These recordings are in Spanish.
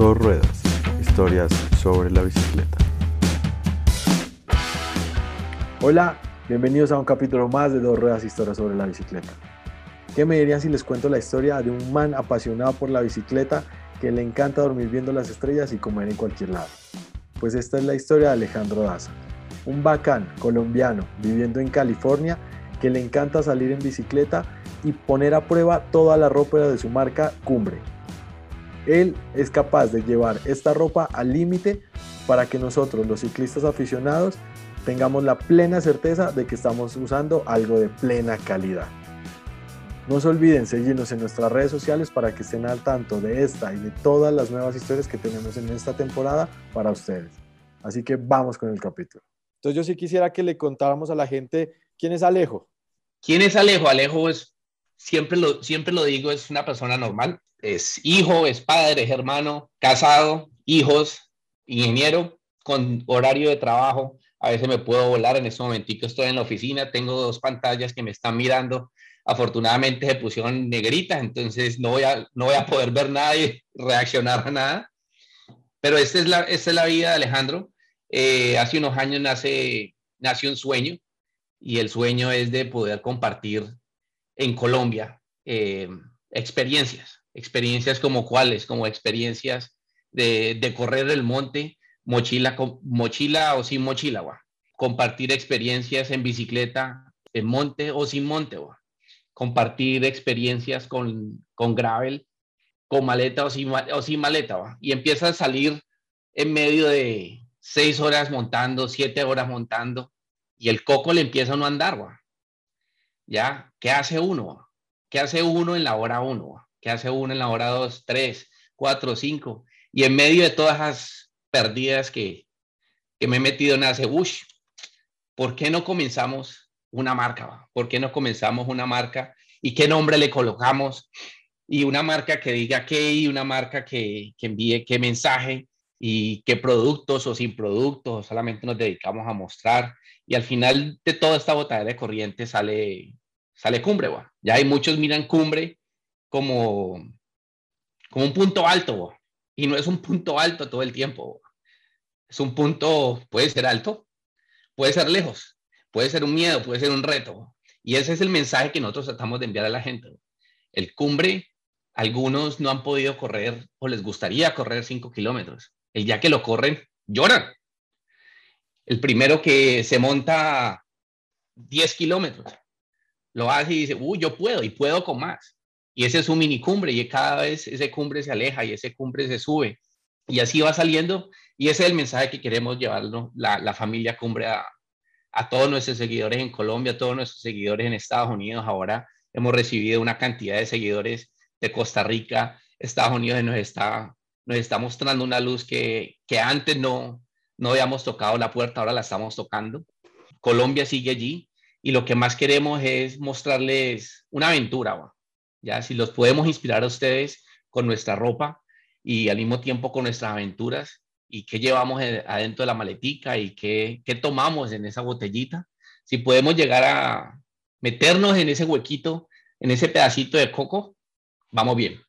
Dos ruedas, historias sobre la bicicleta. Hola, bienvenidos a un capítulo más de Dos ruedas, historias sobre la bicicleta. ¿Qué me dirían si les cuento la historia de un man apasionado por la bicicleta que le encanta dormir viendo las estrellas y comer en cualquier lado? Pues esta es la historia de Alejandro Daza, un bacán colombiano viviendo en California que le encanta salir en bicicleta y poner a prueba toda la ropa de su marca Cumbre, él es capaz de llevar esta ropa al límite para que nosotros, los ciclistas aficionados, tengamos la plena certeza de que estamos usando algo de plena calidad. No se olviden seguirnos en nuestras redes sociales para que estén al tanto de esta y de todas las nuevas historias que tenemos en esta temporada para ustedes. Así que vamos con el capítulo. Entonces yo sí quisiera que le contáramos a la gente quién es Alejo. ¿Quién es Alejo? Alejo es, siempre lo, siempre lo digo, es una persona normal, es hijo, es padre, es hermano, casado, hijos, ingeniero, con horario de trabajo. A veces me puedo volar, en este momentito estoy en la oficina, tengo dos pantallas que me están mirando. Afortunadamente se pusieron negritas, entonces no voy a, no voy a poder ver nada y reaccionar a nada. Pero esta es la, esta es la vida de Alejandro. Eh, hace unos años nace, nació un sueño y el sueño es de poder compartir en Colombia eh, experiencias experiencias como cuáles, como experiencias de, correr el monte, mochila, mochila o sin mochila, compartir experiencias en bicicleta, en monte o sin monte, compartir experiencias con, con gravel, con maleta o sin, o sin maleta, y empieza a salir en medio de seis horas montando, siete horas montando, y el coco le empieza a no andar, ¿ya? ¿Qué hace uno? ¿Qué hace uno en la hora uno? Que hace uno en la hora 2, 3, 4, 5. Y en medio de todas esas perdidas que, que me he metido en hace, ush, ¿por qué no comenzamos una marca? ¿Por qué no comenzamos una marca? ¿Y qué nombre le colocamos? Y una marca que diga qué y una marca que, que envíe qué mensaje y qué productos o sin productos, solamente nos dedicamos a mostrar. Y al final de toda esta botella de corriente sale, sale cumbre. Ya hay muchos miran cumbre como, como un punto alto, y no es un punto alto todo el tiempo. Es un punto, puede ser alto, puede ser lejos, puede ser un miedo, puede ser un reto. Y ese es el mensaje que nosotros tratamos de enviar a la gente. El cumbre, algunos no han podido correr o les gustaría correr 5 kilómetros. El día que lo corren, lloran. El primero que se monta 10 kilómetros, lo hace y dice, uy, yo puedo y puedo con más. Y ese es un mini cumbre y cada vez ese cumbre se aleja y ese cumbre se sube. Y así va saliendo. Y ese es el mensaje que queremos llevarlo la, la familia cumbre a, a todos nuestros seguidores en Colombia, a todos nuestros seguidores en Estados Unidos. Ahora hemos recibido una cantidad de seguidores de Costa Rica. Estados Unidos nos está, nos está mostrando una luz que, que antes no, no habíamos tocado la puerta, ahora la estamos tocando. Colombia sigue allí y lo que más queremos es mostrarles una aventura, ya si los podemos inspirar a ustedes con nuestra ropa y al mismo tiempo con nuestras aventuras y qué llevamos adentro de la maletica y qué, qué tomamos en esa botellita, si podemos llegar a meternos en ese huequito, en ese pedacito de coco, vamos bien.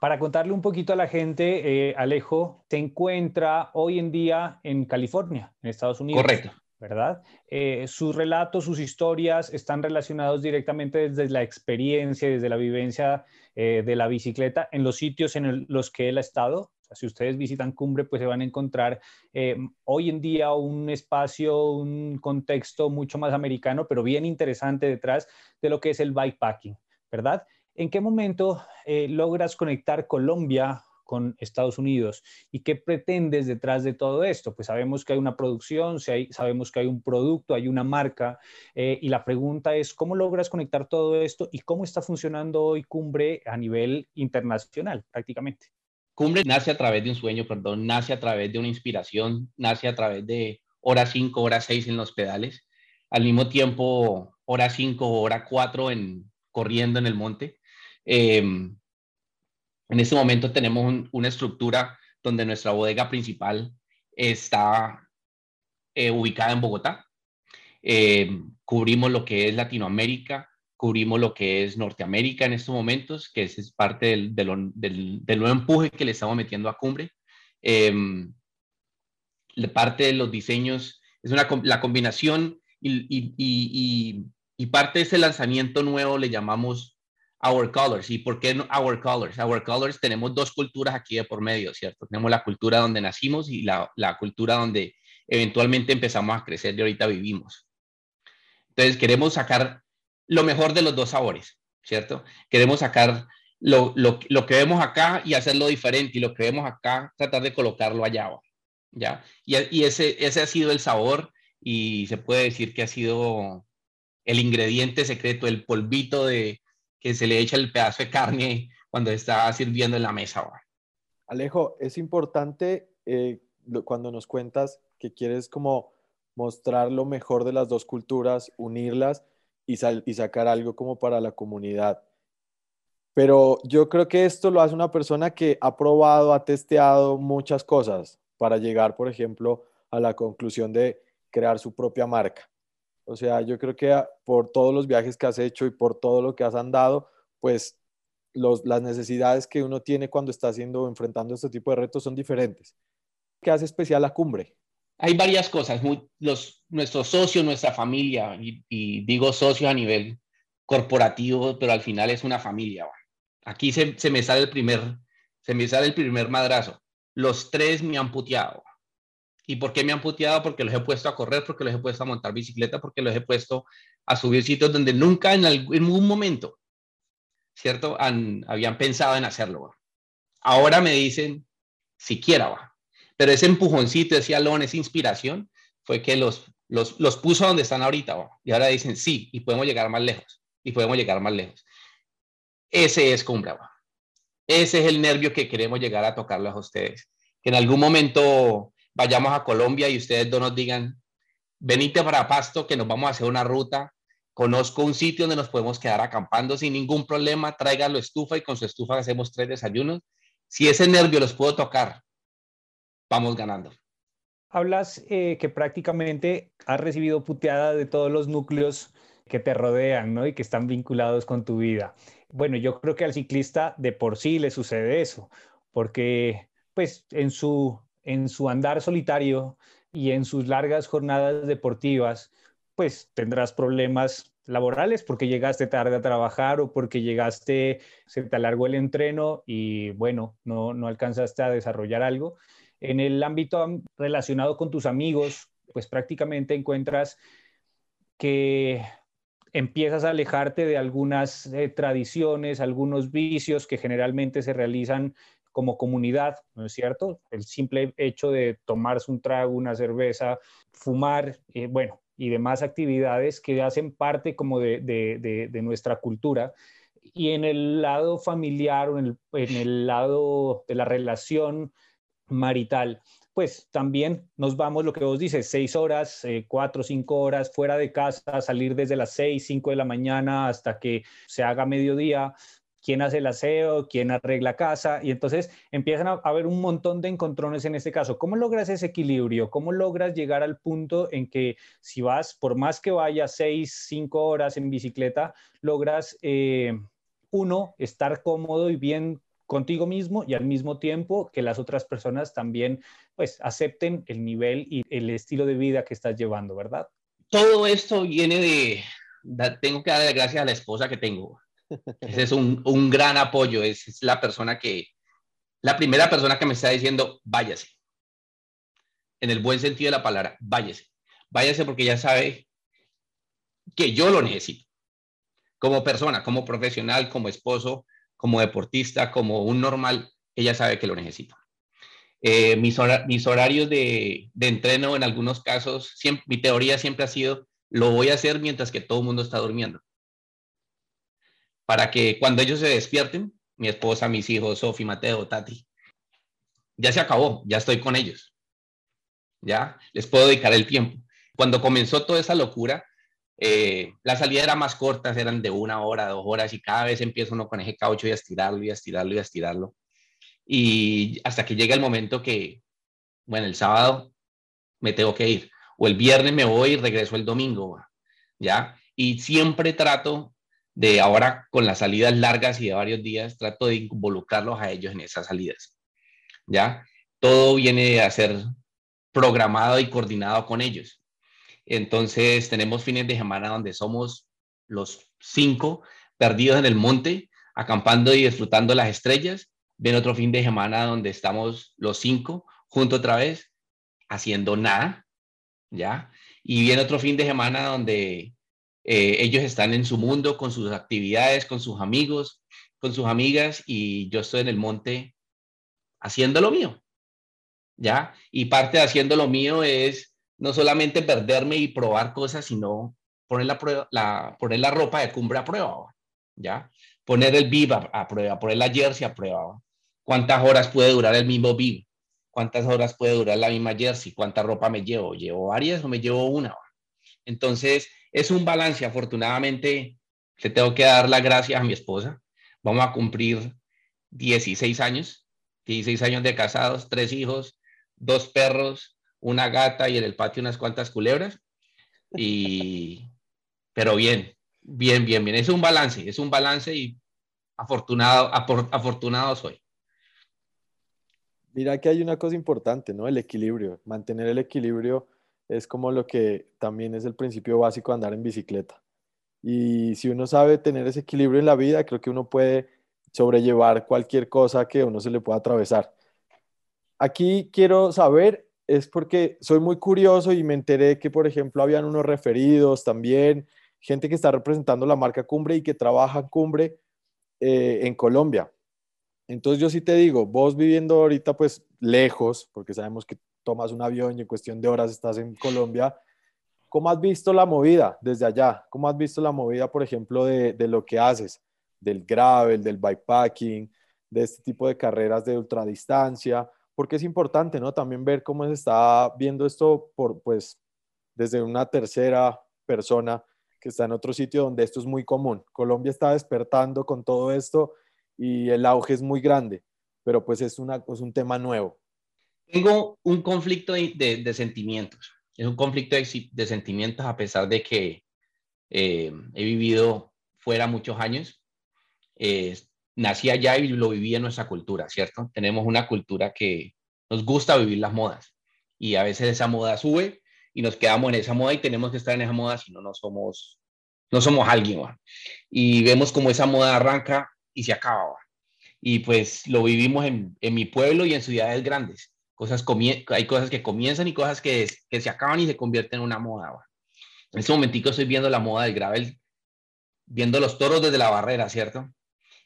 Para contarle un poquito a la gente, eh, Alejo se encuentra hoy en día en California, en Estados Unidos. Correcto. ¿Verdad? Eh, sus relatos, sus historias están relacionados directamente desde la experiencia, desde la vivencia eh, de la bicicleta en los sitios en los que él ha estado. si ustedes visitan Cumbre, pues se van a encontrar eh, hoy en día un espacio, un contexto mucho más americano, pero bien interesante detrás de lo que es el bikepacking, ¿verdad? ¿En qué momento logras conectar Colombia con Estados Unidos. ¿Y qué pretendes detrás de todo esto? Pues sabemos que hay una producción, sabemos que hay un producto, hay una marca, eh, y la pregunta es, ¿cómo logras conectar todo esto y cómo está funcionando hoy Cumbre a nivel internacional prácticamente? Cumbre nace a través de un sueño, perdón, nace a través de una inspiración, nace a través de hora 5, hora 6 en los pedales, al mismo tiempo hora 5, hora 4 en, corriendo en el monte. Eh, en este momento tenemos una estructura donde nuestra bodega principal está eh, ubicada en Bogotá. Eh, cubrimos lo que es Latinoamérica, cubrimos lo que es Norteamérica en estos momentos, que es, parte del, nuevo empuje que le estamos metiendo a Cumbre. Em, parte de los diseños es una, la combinación y, y, parte de ese lanzamiento nuevo le llamamos Our Colors. ¿Y por qué Our Colors? Our Colors tenemos dos culturas aquí de por medio, ¿cierto? Tenemos la cultura donde nacimos y la, la cultura donde eventualmente empezamos a crecer y ahorita vivimos. Entonces queremos sacar lo mejor de los dos sabores, ¿cierto? Queremos sacar lo, lo, lo, que vemos acá y hacerlo diferente y lo que vemos acá tratar de colocarlo allá, ¿ya? Y, y ese, ese ha sido el sabor y se puede decir que ha sido el ingrediente secreto, el polvito de que se le echa el pedazo de carne cuando está sirviendo en la mesa. Alejo, es importante eh, cuando nos cuentas que quieres como mostrar lo mejor de las dos culturas, unirlas y, y sacar algo como para la comunidad. Pero yo creo que esto lo hace una persona que ha probado, ha testeado muchas cosas para llegar, por ejemplo, a la conclusión de crear su propia marca. O sea, yo creo que por todos los viajes que has hecho y por todo lo que has andado, pues las necesidades que uno tiene cuando está haciendo, enfrentando este tipo de retos son diferentes. ¿Qué hace especial la cumbre? Hay varias cosas. los, nuestros socios, nuestra familia, y, digo socios a nivel corporativo, pero al final es una familia. Aquí se, se, me sale el primer, se me sale el primer madrazo. Los tres me han puteado. ¿Y por qué me han puteado? Porque los he puesto a correr, porque los he puesto a montar bicicleta, porque los he puesto a subir sitios donde nunca en algún momento, ¿cierto? Han, habían pensado en hacerlo. Ahora me dicen, siquiera va. Pero ese empujoncito, ese alón, esa inspiración, fue que los, los, los puso donde están ahorita. ¿va? Y ahora dicen, sí, y podemos llegar más lejos. Y podemos llegar más lejos. Ese es Cumbra. Ese es el nervio que queremos llegar a tocarlos a ustedes. Que en algún momento vayamos a Colombia y ustedes dos nos digan, venite para Pasto, que nos vamos a hacer una ruta, conozco un sitio donde nos podemos quedar acampando sin ningún problema, tráigalo estufa y con su estufa hacemos tres desayunos. Si ese nervio los puedo tocar, vamos ganando. Hablas eh, que prácticamente has recibido puteada de todos los núcleos que te rodean ¿no? y que están vinculados con tu vida. Bueno, yo creo que al ciclista de por sí le sucede eso, porque pues en su en su andar solitario y en sus largas jornadas deportivas, pues tendrás problemas laborales porque llegaste tarde a trabajar o porque llegaste, se te alargó el entreno y bueno, no, no alcanzaste a desarrollar algo. En el ámbito relacionado con tus amigos, pues prácticamente encuentras que empiezas a alejarte de algunas eh, tradiciones, algunos vicios que generalmente se realizan como comunidad, ¿no es cierto? El simple hecho de tomarse un trago, una cerveza, fumar, eh, bueno, y demás actividades que hacen parte como de, de, nuestra cultura. Y en el lado familiar o en el, lado de la relación marital, pues también nos vamos, lo que vos dices, seis horas, eh, cuatro, cinco horas fuera de casa, salir desde las seis, cinco de la mañana hasta que se haga mediodía, quién hace el aseo, quién arregla casa, y entonces empiezan a haber un montón de encontrones en este caso. ¿Cómo logras ese equilibrio? ¿Cómo logras llegar al punto en que si vas, por más que vayas seis, cinco horas en bicicleta, logras, eh, uno, estar cómodo y bien contigo mismo y al mismo tiempo que las otras personas también pues acepten el nivel y el estilo de vida que estás llevando, ¿verdad? Todo esto viene de, tengo que darle gracias a la esposa que tengo. Ese es un, un gran apoyo, es, la persona que, la primera persona que me está diciendo, váyase. En el buen sentido de la palabra, váyase. Váyase porque ya sabe que yo lo necesito. Como persona, como profesional, como esposo, como deportista, como un normal, ella sabe que lo necesito. Eh, mis, horarios de, de, entreno en algunos casos, mi teoría siempre ha sido, lo voy a hacer mientras que todo el mundo está durmiendo para que cuando ellos se despierten, mi esposa, mis hijos, Sofi, Mateo, Tati, ya se acabó, ya estoy con ellos. Ya les puedo dedicar el tiempo. Cuando comenzó toda esa locura, eh, las salidas eran más cortas, eran de una hora, dos horas, y cada vez empieza uno con ese caucho y a estirarlo y a estirarlo y a estirarlo. Y hasta que llega el momento que, bueno, el sábado me tengo que ir, o el viernes me voy y regreso el domingo, ¿ya? Y siempre trato de ahora con las salidas largas y de varios días, trato de involucrarlos a ellos en esas salidas. ¿Ya? Todo viene a ser programado y coordinado con ellos. Entonces, tenemos fines de semana donde somos los cinco perdidos en el monte, acampando y disfrutando las estrellas. Viene otro fin de semana donde estamos los cinco juntos otra vez, haciendo nada, ¿ya? Y viene otro fin de semana donde eh, ellos están en su mundo, con sus actividades, con sus amigos, con sus amigas, y yo estoy en el monte haciendo lo mío, ¿ya? Y parte de haciendo lo mío es no solamente perderme y probar cosas, sino poner la, poner la ropa de cumbre a prueba, ¿ya? Poner el bib a, prueba, poner la jersey a prueba. ¿Cuántas horas puede durar el mismo bib? ¿Cuántas horas puede durar la misma jersey? ¿Cuánta ropa me llevo? ¿Llevo varias o me llevo una? Entonces, es un balance. Afortunadamente, le tengo que dar las gracias a mi esposa. Vamos a cumplir 16 años, 16 años de casados, tres hijos, dos perros, una gata y en el patio unas cuantas culebras. Y, pero bien, bien, bien, bien. Es un balance, es un balance y afortunado, afortunado soy. Mira que hay una cosa importante, ¿no? El equilibrio. Mantener el equilibrio es como lo que también es el principio básico de andar en bicicleta. Y si uno sabe tener ese equilibrio en la vida, creo que uno puede sobrellevar cualquier cosa que uno se le pueda atravesar. Aquí quiero saber, es porque soy muy curioso y me enteré que, por ejemplo, habían unos referidos también, gente que está representando la marca Cumbre y que trabaja en Cumbre eh, en Colombia. Entonces yo sí te digo, vos viviendo ahorita pues lejos, porque sabemos que tomas un avión y en cuestión de horas estás en Colombia. ¿Cómo has visto la movida desde allá? ¿Cómo has visto la movida, por ejemplo, de, lo que haces? Del gravel, del bikepacking, de este tipo de carreras de ultradistancia, porque es importante, ¿no? También ver cómo se está viendo esto por, pues, desde una tercera persona que está en otro sitio donde esto es muy común. Colombia está despertando con todo esto y el auge es muy grande, pero pues es, un tema nuevo. Tengo un conflicto de, sentimientos. Es un conflicto de, sentimientos a pesar de que eh, he vivido fuera muchos años. Eh, nací allá y lo viví en nuestra cultura, ¿cierto? Tenemos una cultura que nos gusta vivir las modas y a veces esa moda sube y nos quedamos en esa moda y tenemos que estar en esa moda si no, no somos, no somos alguien. Y vemos como esa moda arranca y se acaba. Y pues lo vivimos en, en mi pueblo y en ciudades grandes Cosas hay cosas que comienzan y cosas que, que se acaban y se convierten en una moda. En este momentico estoy viendo la moda del gravel, viendo los toros desde la barrera, ¿cierto?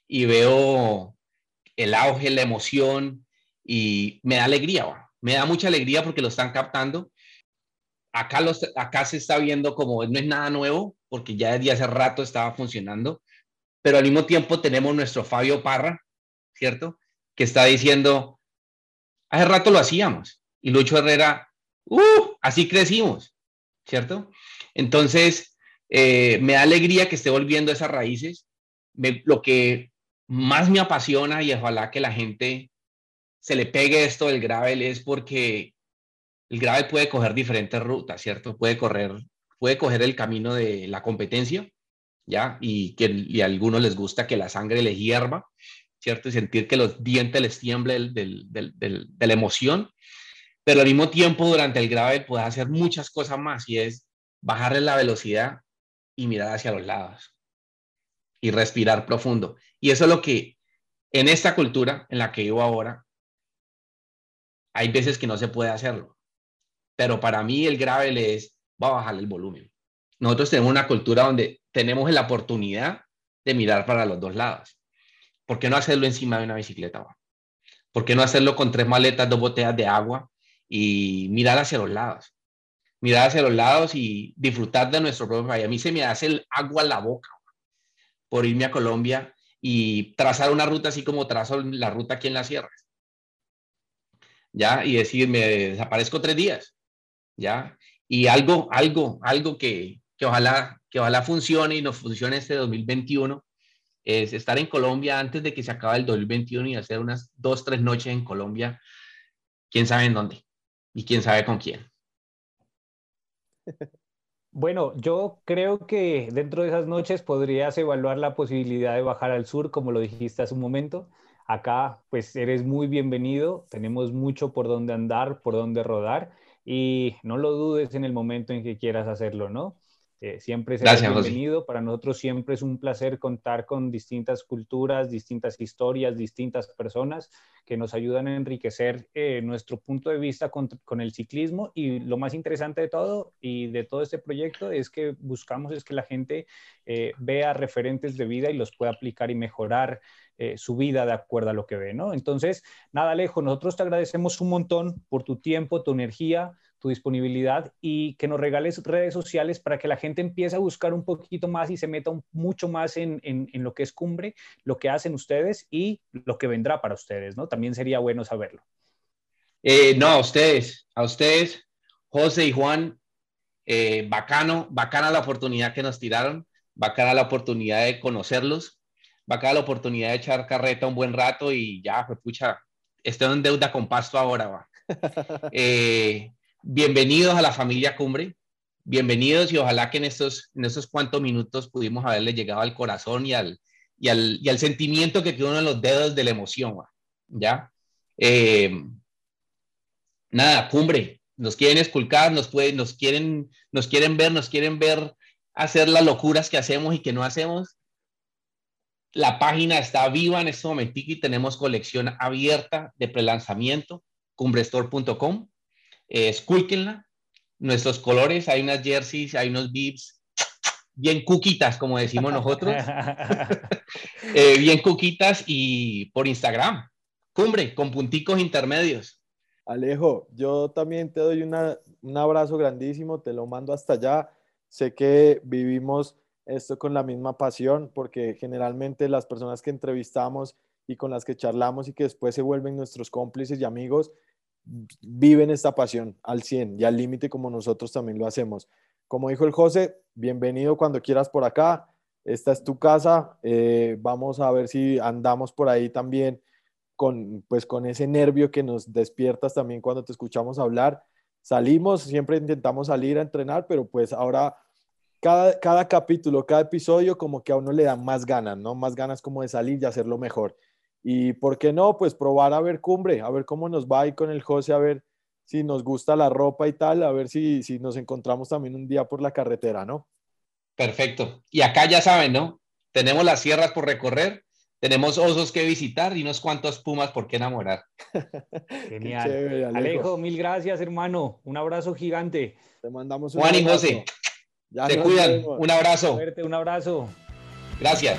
Y veo el auge, la emoción y me da alegría, me da mucha alegría porque lo están captando. Acá, los, acá se está viendo como no es nada nuevo, porque ya desde hace rato estaba funcionando, pero al mismo tiempo tenemos nuestro Fabio Parra, ¿cierto? Que está diciendo, Hace rato lo hacíamos. Y Lucho Herrera, ¡uh! Así crecimos, ¿cierto? Entonces, eh, me da alegría que esté volviendo esas raíces. lo que más me apasiona y ojalá que la gente se le pegue esto del gravel es porque el gravel puede coger diferentes rutas, ¿cierto? Puede correr, puede coger el camino de la competencia, ¿ya? Y que a algunos les gusta que la sangre les hierva, ¿cierto? Sentir que los dientes les tiemblen de la emoción, pero al mismo tiempo durante el grave puedes hacer muchas cosas más y es bajarle la velocidad y mirar hacia los lados y respirar profundo. Y eso es lo que en esta cultura en la que vivo ahora, hay veces que no se puede hacerlo. Pero para mí el grave es, va a bajar el volumen. Nosotros tenemos una cultura donde tenemos la oportunidad de mirar para los dos lados. ¿Por qué no hacerlo encima de una bicicleta? ¿Por qué no hacerlo con tres maletas, dos botellas de agua y mirar hacia los lados? Mirar hacia los lados y disfrutar de nuestro propio país. A mí se me hace el agua a la boca por irme a Colombia y trazar una ruta así como trazo la ruta aquí en las sierras. ¿Ya? Y decir, me desaparezco tres días. ¿Ya? Y algo, algo, algo que, que ojalá, que ojalá funcione y nos funcione este 2021 es estar en Colombia antes de que se acabe el 2021 y hacer unas dos, tres noches en Colombia, quién sabe en dónde y quién sabe con quién. Bueno, yo creo que dentro de esas noches podrías evaluar la posibilidad de bajar al sur, como lo dijiste hace un momento. Acá, pues eres muy bienvenido. Tenemos mucho por donde andar, por donde rodar y no lo dudes en el momento en que quieras hacerlo, ¿no? Eh, siempre serás bienvenido. Para nosotros siempre es un placer contar con distintas culturas, distintas historias, distintas personas que nos ayudan a enriquecer eh, nuestro punto de vista con, el ciclismo. Y lo más interesante de todo y de todo este proyecto es que buscamos es que la gente eh, vea referentes de vida y los pueda aplicar y mejorar su vida de acuerdo a lo que ve, ¿no? Entonces, nada, Alejo, nosotros te agradecemos un montón por tu tiempo, tu energía tu disponibilidad y que nos regales redes sociales para que la gente empiece a buscar un poquito más y se meta mucho más en, lo que es cumbre, lo que hacen ustedes y lo que vendrá para ustedes, ¿no? También sería bueno saberlo. Eh, no, a ustedes, a ustedes, José y Juan, eh, bacano, bacana la oportunidad que nos tiraron, bacana la oportunidad de conocerlos, bacana la oportunidad de echar carreta un buen rato y ya, pues pucha, estoy en deuda con Pasto ahora, va. Eh, bienvenidos a la familia Cumbre, bienvenidos y ojalá que en estos, en estos cuantos minutos pudimos haberle llegado al corazón y al, y al, y al sentimiento que quedó en los dedos de la emoción, ¿ya? Eh, nada, Cumbre, nos quieren esculcar, nos, pueden, nos, quieren, nos quieren ver, nos quieren ver hacer las locuras que hacemos y que no hacemos. La página está viva en este momento y tenemos colección abierta de prelanzamiento, cumbrestore.com eh, Nuestros colores, hay unas jerseys, hay unos bibs, bien cuquitas, como decimos nosotros. Eh, bien cuquitas y por Instagram. Cumbre, con punticos intermedios. Alejo, yo también te doy un abrazo grandísimo, te lo mando hasta allá. Sé que vivimos esto con la misma pasión, porque generalmente las personas que entrevistamos y con las que charlamos y que después se vuelven nuestros cómplices y amigos, viven esta pasión al 100 y al límite como nosotros también lo hacemos. Como dijo el José, bienvenido cuando quieras por acá. Esta es tu casa. Eh, vamos a ver si andamos por ahí también con, pues, con ese nervio que nos despiertas también cuando te escuchamos hablar. Salimos, siempre intentamos salir a entrenar, pero pues ahora cada, cada capítulo, cada episodio como que a uno le da más ganas, ¿no? Más ganas como de salir y hacerlo mejor. Y por qué no, pues probar a ver cumbre, a ver cómo nos va ahí con el José, a ver si nos gusta la ropa y tal, a ver si, si nos encontramos también un día por la carretera, ¿no? Perfecto. Y acá ya saben, ¿no? Tenemos las sierras por recorrer, tenemos osos que visitar y unos cuantos pumas por qué enamorar. Genial. Alejo. mil gracias, hermano. Un abrazo gigante. Te mandamos un Juan y José, te cuidan. Un abrazo. un abrazo. Gracias.